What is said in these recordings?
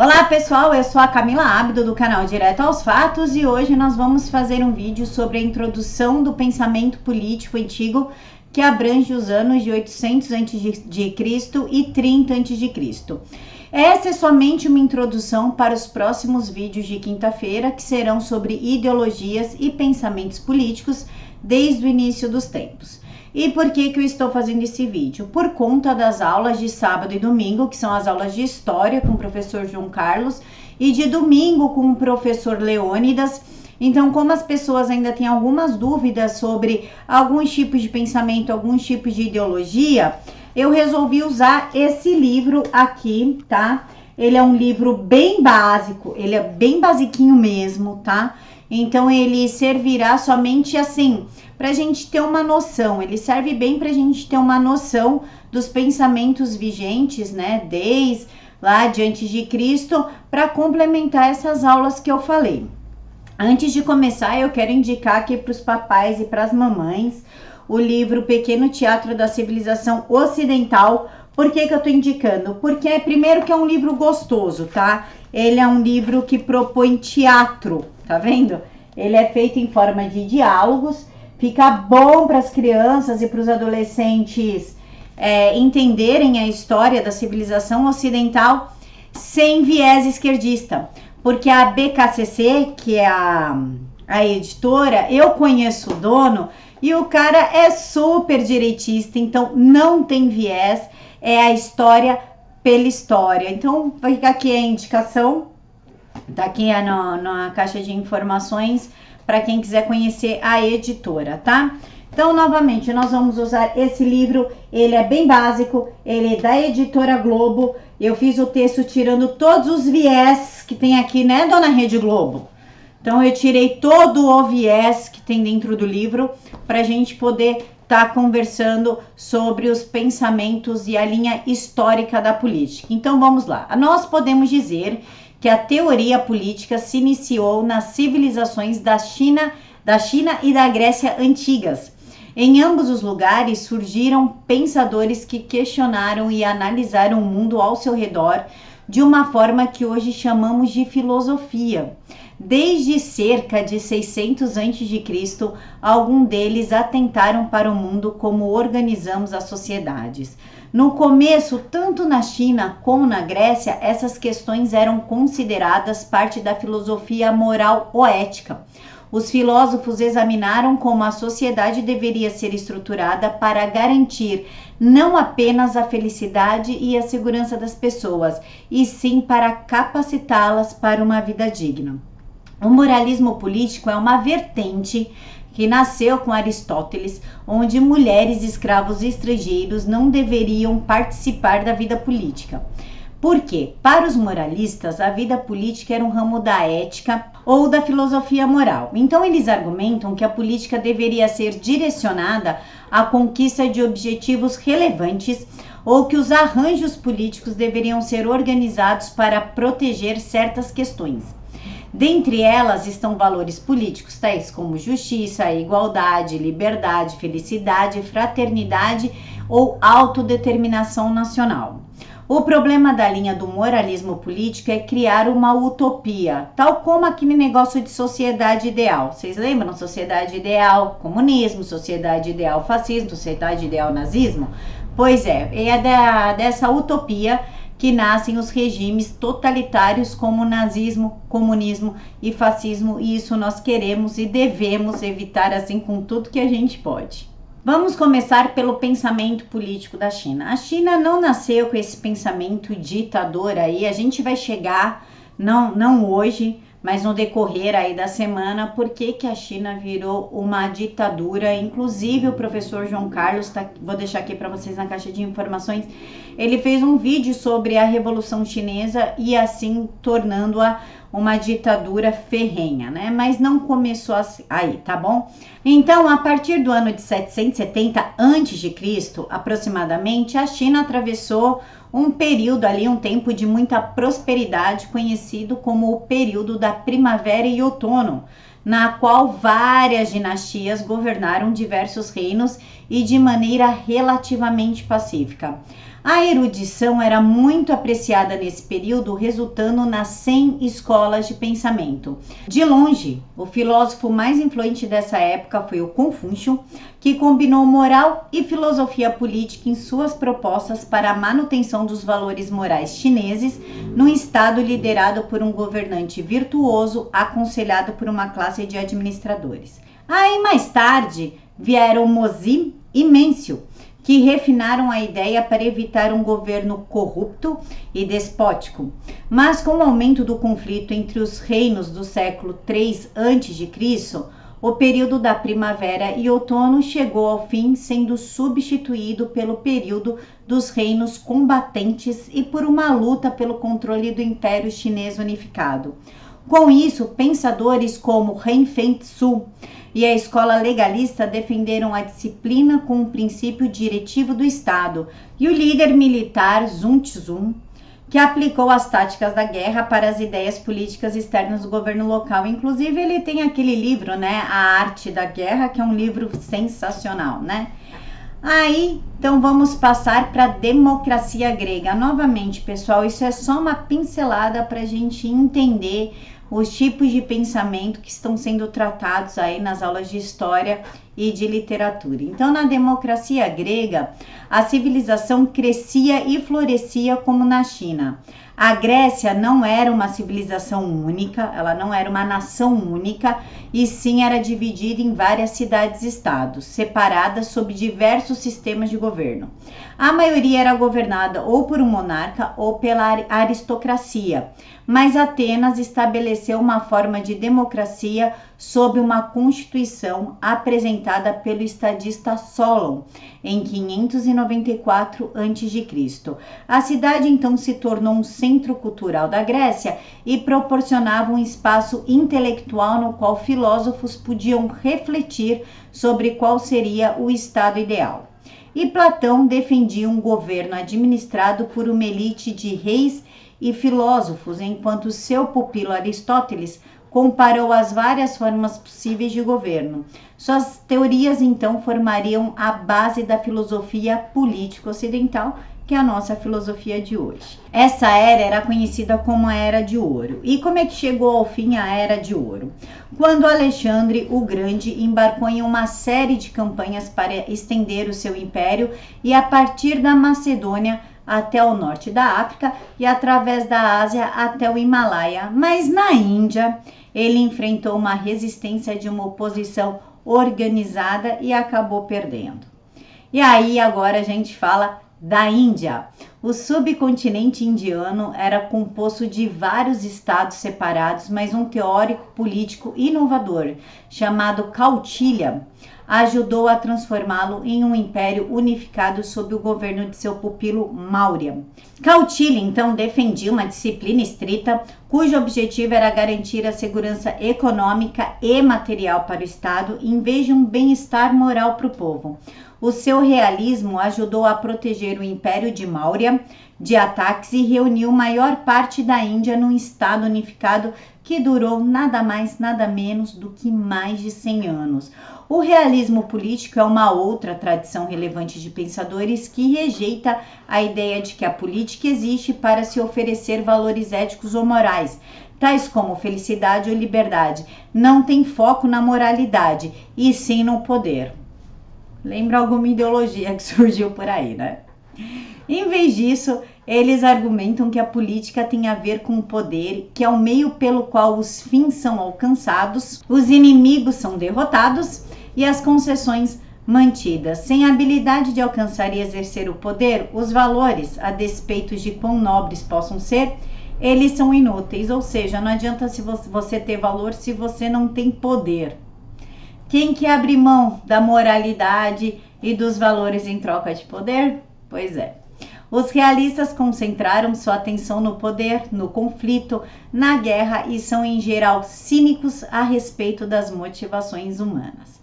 Olá pessoal, eu sou a Camila Abdo do canal Direto aos Fatos e hoje nós vamos fazer um vídeo sobre a introdução do pensamento político antigo que abrange os anos de 800 a.C. e 30 a.C. Essa é somente uma introdução para os próximos vídeos de quinta-feira que serão sobre ideologias e pensamentos políticos desde o início dos tempos. E por que, que eu estou fazendo esse vídeo? Por conta das aulas de sábado e domingo, que são as aulas de história com o professor João Carlos, e de domingo com o professor Leônidas. Então, como as pessoas ainda têm algumas dúvidas sobre alguns tipos de pensamento, alguns tipos de ideologia, eu resolvi usar esse livro aqui, tá? Ele é um livro bem básico, ele é bem basiquinho mesmo, tá? Então ele servirá somente assim para a gente ter uma noção. Ele serve bem para a gente ter uma noção dos pensamentos vigentes, né? Desde lá diante de Cristo, para complementar essas aulas que eu falei. Antes de começar, eu quero indicar aqui para os papais e para as mamães o livro Pequeno Teatro da Civilização Ocidental. Por que, que eu estou indicando? Porque, primeiro, que é um livro gostoso, tá? Ele é um livro que propõe teatro, tá vendo? Ele é feito em forma de diálogos, fica bom para as crianças e para os adolescentes é, entenderem a história da civilização ocidental sem viés esquerdista, porque a BKCC, que é a, a editora, eu conheço o dono e o cara é super direitista, então não tem viés, é a história pela história. Então, vai ficar aqui a indicação Tá aqui no, na caixa de informações para quem quiser conhecer a editora, tá? Então, novamente, nós vamos usar esse livro. Ele é bem básico, ele é da editora Globo. Eu fiz o texto tirando todos os viés que tem aqui, né, dona Rede Globo? Então, eu tirei todo o viés que tem dentro do livro para a gente poder estar tá conversando sobre os pensamentos e a linha histórica da política. Então, vamos lá. Nós podemos dizer que a teoria política se iniciou nas civilizações da China, da China e da Grécia antigas. Em ambos os lugares surgiram pensadores que questionaram e analisaram o mundo ao seu redor de uma forma que hoje chamamos de filosofia. Desde cerca de 600 a.C., alguns deles atentaram para o mundo como organizamos as sociedades. No começo, tanto na China como na Grécia, essas questões eram consideradas parte da filosofia moral ou ética. Os filósofos examinaram como a sociedade deveria ser estruturada para garantir não apenas a felicidade e a segurança das pessoas, e sim para capacitá-las para uma vida digna. O moralismo político é uma vertente que nasceu com Aristóteles, onde mulheres e escravos estrangeiros não deveriam participar da vida política. Por quê? Para os moralistas, a vida política era um ramo da ética ou da filosofia moral. Então, eles argumentam que a política deveria ser direcionada à conquista de objetivos relevantes ou que os arranjos políticos deveriam ser organizados para proteger certas questões. Dentre elas estão valores políticos tais como justiça, igualdade, liberdade, felicidade, fraternidade ou autodeterminação nacional. O problema da linha do moralismo político é criar uma utopia, tal como aquele negócio de sociedade ideal. Vocês lembram? Sociedade ideal comunismo, sociedade ideal fascismo, sociedade ideal nazismo? Pois é, é da, dessa utopia que nascem os regimes totalitários como nazismo, comunismo e fascismo, e isso nós queremos e devemos evitar assim com tudo que a gente pode. Vamos começar pelo pensamento político da China. A China não nasceu com esse pensamento ditador aí, a gente vai chegar não não hoje, mas no decorrer aí da semana, por que, que a China virou uma ditadura? Inclusive o professor João Carlos, tá, vou deixar aqui para vocês na caixa de informações, ele fez um vídeo sobre a Revolução Chinesa e assim tornando-a uma ditadura ferrenha, né? Mas não começou assim, aí, tá bom? Então, a partir do ano de 770 a.C., aproximadamente, a China atravessou um período ali, um tempo de muita prosperidade, conhecido como o período da primavera e outono, na qual várias dinastias governaram diversos reinos e de maneira relativamente pacífica. A erudição era muito apreciada nesse período, resultando nas 100 escolas de pensamento. De longe, o filósofo mais influente dessa época foi o Confúcio, que combinou moral e filosofia política em suas propostas para a manutenção dos valores morais chineses num estado liderado por um governante virtuoso, aconselhado por uma classe de administradores. Aí mais tarde vieram Mozi e Mêncio, que refinaram a ideia para evitar um governo corrupto e despótico. Mas com o aumento do conflito entre os reinos do século III a.C., o período da primavera e outono chegou ao fim, sendo substituído pelo período dos reinos combatentes e por uma luta pelo controle do Império Chinês unificado. Com isso, pensadores como Ren Feng-tzu e a escola legalista defenderam a disciplina como princípio diretivo do Estado, e o líder militar Sun Tzu, que aplicou as táticas da guerra para as ideias políticas externas do governo local. Inclusive, ele tem aquele livro, né, A Arte da Guerra, que é um livro sensacional, né? Aí, então vamos passar para a democracia grega. Novamente, pessoal, isso é só uma pincelada para a gente entender os tipos de pensamento que estão sendo tratados aí nas aulas de história e de literatura. Então, na democracia grega, a civilização crescia e florescia como na China. A Grécia não era uma civilização única, ela não era uma nação única, e sim era dividida em várias cidades-estados, separadas sob diversos sistemas de governo. A maioria era governada ou por um monarca ou pela aristocracia, mas Atenas estabeleceu uma forma de democracia sob uma constituição apresentada pelo estadista Solon em 594 a.C. A cidade então se tornou um centro cultural da Grécia e proporcionava um espaço intelectual no qual filósofos podiam refletir sobre qual seria o estado ideal. E Platão defendia um governo administrado por uma elite de reis e filósofos, enquanto seu pupilo Aristóteles comparou as várias formas possíveis de governo. Suas teorias então formariam a base da filosofia política ocidental, que é a nossa filosofia de hoje. Essa era era conhecida como a Era de Ouro. E como é que chegou ao fim a Era de Ouro? Quando Alexandre o Grande embarcou em uma série de campanhas para estender o seu império e a partir da Macedônia até o norte da África e através da Ásia até o Himalaia. Mas na Índia, ele enfrentou uma resistência de uma oposição organizada e acabou perdendo. E aí agora a gente fala da Índia. O subcontinente indiano era composto de vários estados separados, mas um teórico político inovador chamado Kautilya ajudou a transformá-lo em um império unificado sob o governo de seu pupilo Maurya. Kautilya então defendia uma disciplina estrita, cujo objetivo era garantir a segurança econômica e material para o Estado, em vez de um bem-estar moral para o povo. O seu realismo ajudou a proteger o Império de Maurya de ataques e reuniu maior parte da Índia num estado unificado que durou nada mais, nada menos do que mais de 100 anos. O realismo político é uma outra tradição relevante de pensadores que rejeita a ideia de que a política existe para se oferecer valores éticos ou morais, tais como felicidade ou liberdade. Não tem foco na moralidade, e sim no poder. Lembra alguma ideologia que surgiu por aí, né? Em vez disso, eles argumentam que a política tem a ver com o poder, que é o meio pelo qual os fins são alcançados, os inimigos são derrotados e as concessões mantidas. Sem a habilidade de alcançar e exercer o poder, os valores, a despeito de quão nobres possam ser, eles são inúteis, ou seja, não adianta se você ter valor se você não tem poder. Quem que abre mão da moralidade e dos valores em troca de poder? Pois é. Os realistas concentraram sua atenção no poder, no conflito, na guerra e são em geral cínicos a respeito das motivações humanas.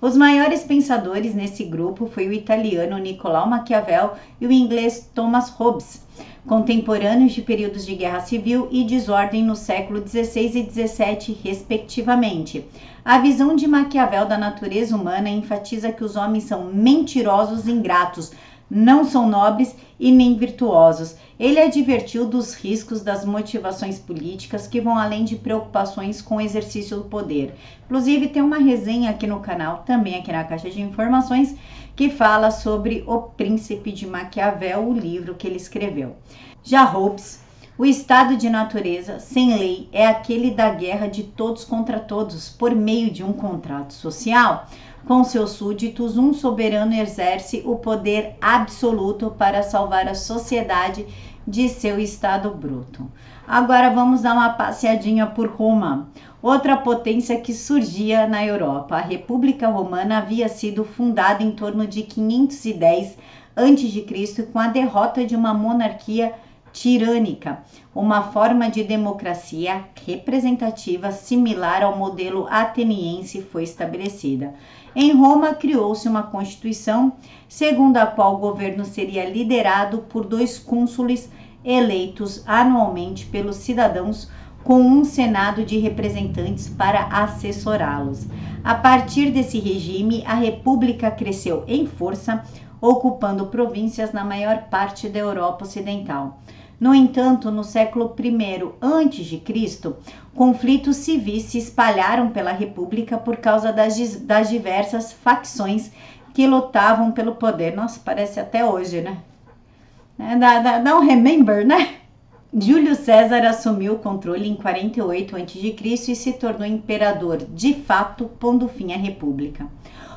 Os maiores pensadores nesse grupo foi o italiano Nicolau Maquiavel e o inglês Thomas Hobbes, contemporâneos de períodos de guerra civil e desordem no século XVI e XVII, respectivamente. A visão de Maquiavel da natureza humana enfatiza que os homens são mentirosos e ingratos, não são nobres e nem virtuosos. Ele advertiu dos riscos das motivações políticas que vão além de preocupações com o exercício do poder. Inclusive, tem uma resenha aqui no canal, também aqui na caixa de informações, que fala sobre O Príncipe de Maquiavel, o livro que ele escreveu. Já Hobbes o estado de natureza sem lei é aquele da guerra de todos contra todos, por meio de um contrato social. Com seus súditos, um soberano exerce o poder absoluto para salvar a sociedade de seu estado bruto. Agora vamos dar uma passeadinha por Roma, outra potência que surgia na Europa. A República Romana havia sido fundada em torno de 510 a.C. com a derrota de uma monarquia tirânica, uma forma de democracia representativa similar ao modelo ateniense foi estabelecida. Em Roma, criou-se uma constituição segundo a qual o governo seria liderado por dois cônsules eleitos anualmente pelos cidadãos com um senado de representantes para assessorá-los. A partir desse regime, a república cresceu em força, ocupando províncias na maior parte da Europa Ocidental. No entanto, no século I a.C., conflitos civis se espalharam pela República por causa das, das diversas facções que lutavam pelo poder. Nossa, parece até hoje, né? É, dá, dá, um remember, né? Júlio César assumiu o controle em 48 a.C. e se tornou imperador de fato, pondo fim à República.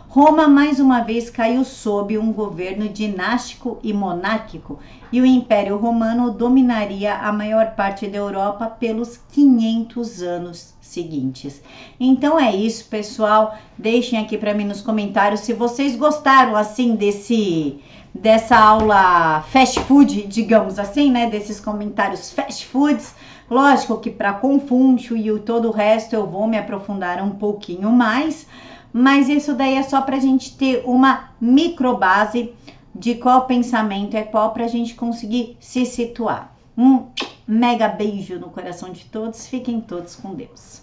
Roma mais uma vez caiu sob um governo dinástico e monárquico, e o Império Romano dominaria a maior parte da Europa pelos 500 anos seguintes. Então é isso, pessoal. Deixem aqui para mim nos comentários se vocês gostaram assim desse dessa aula fast food, digamos assim, né, desses comentários fast foods. Lógico que para Confúcio e todo o resto eu vou me aprofundar um pouquinho mais mas isso daí é só para a gente ter uma microbase de qual pensamento é qual para a gente conseguir se situar. Um mega beijo no coração de todos, fiquem todos com Deus.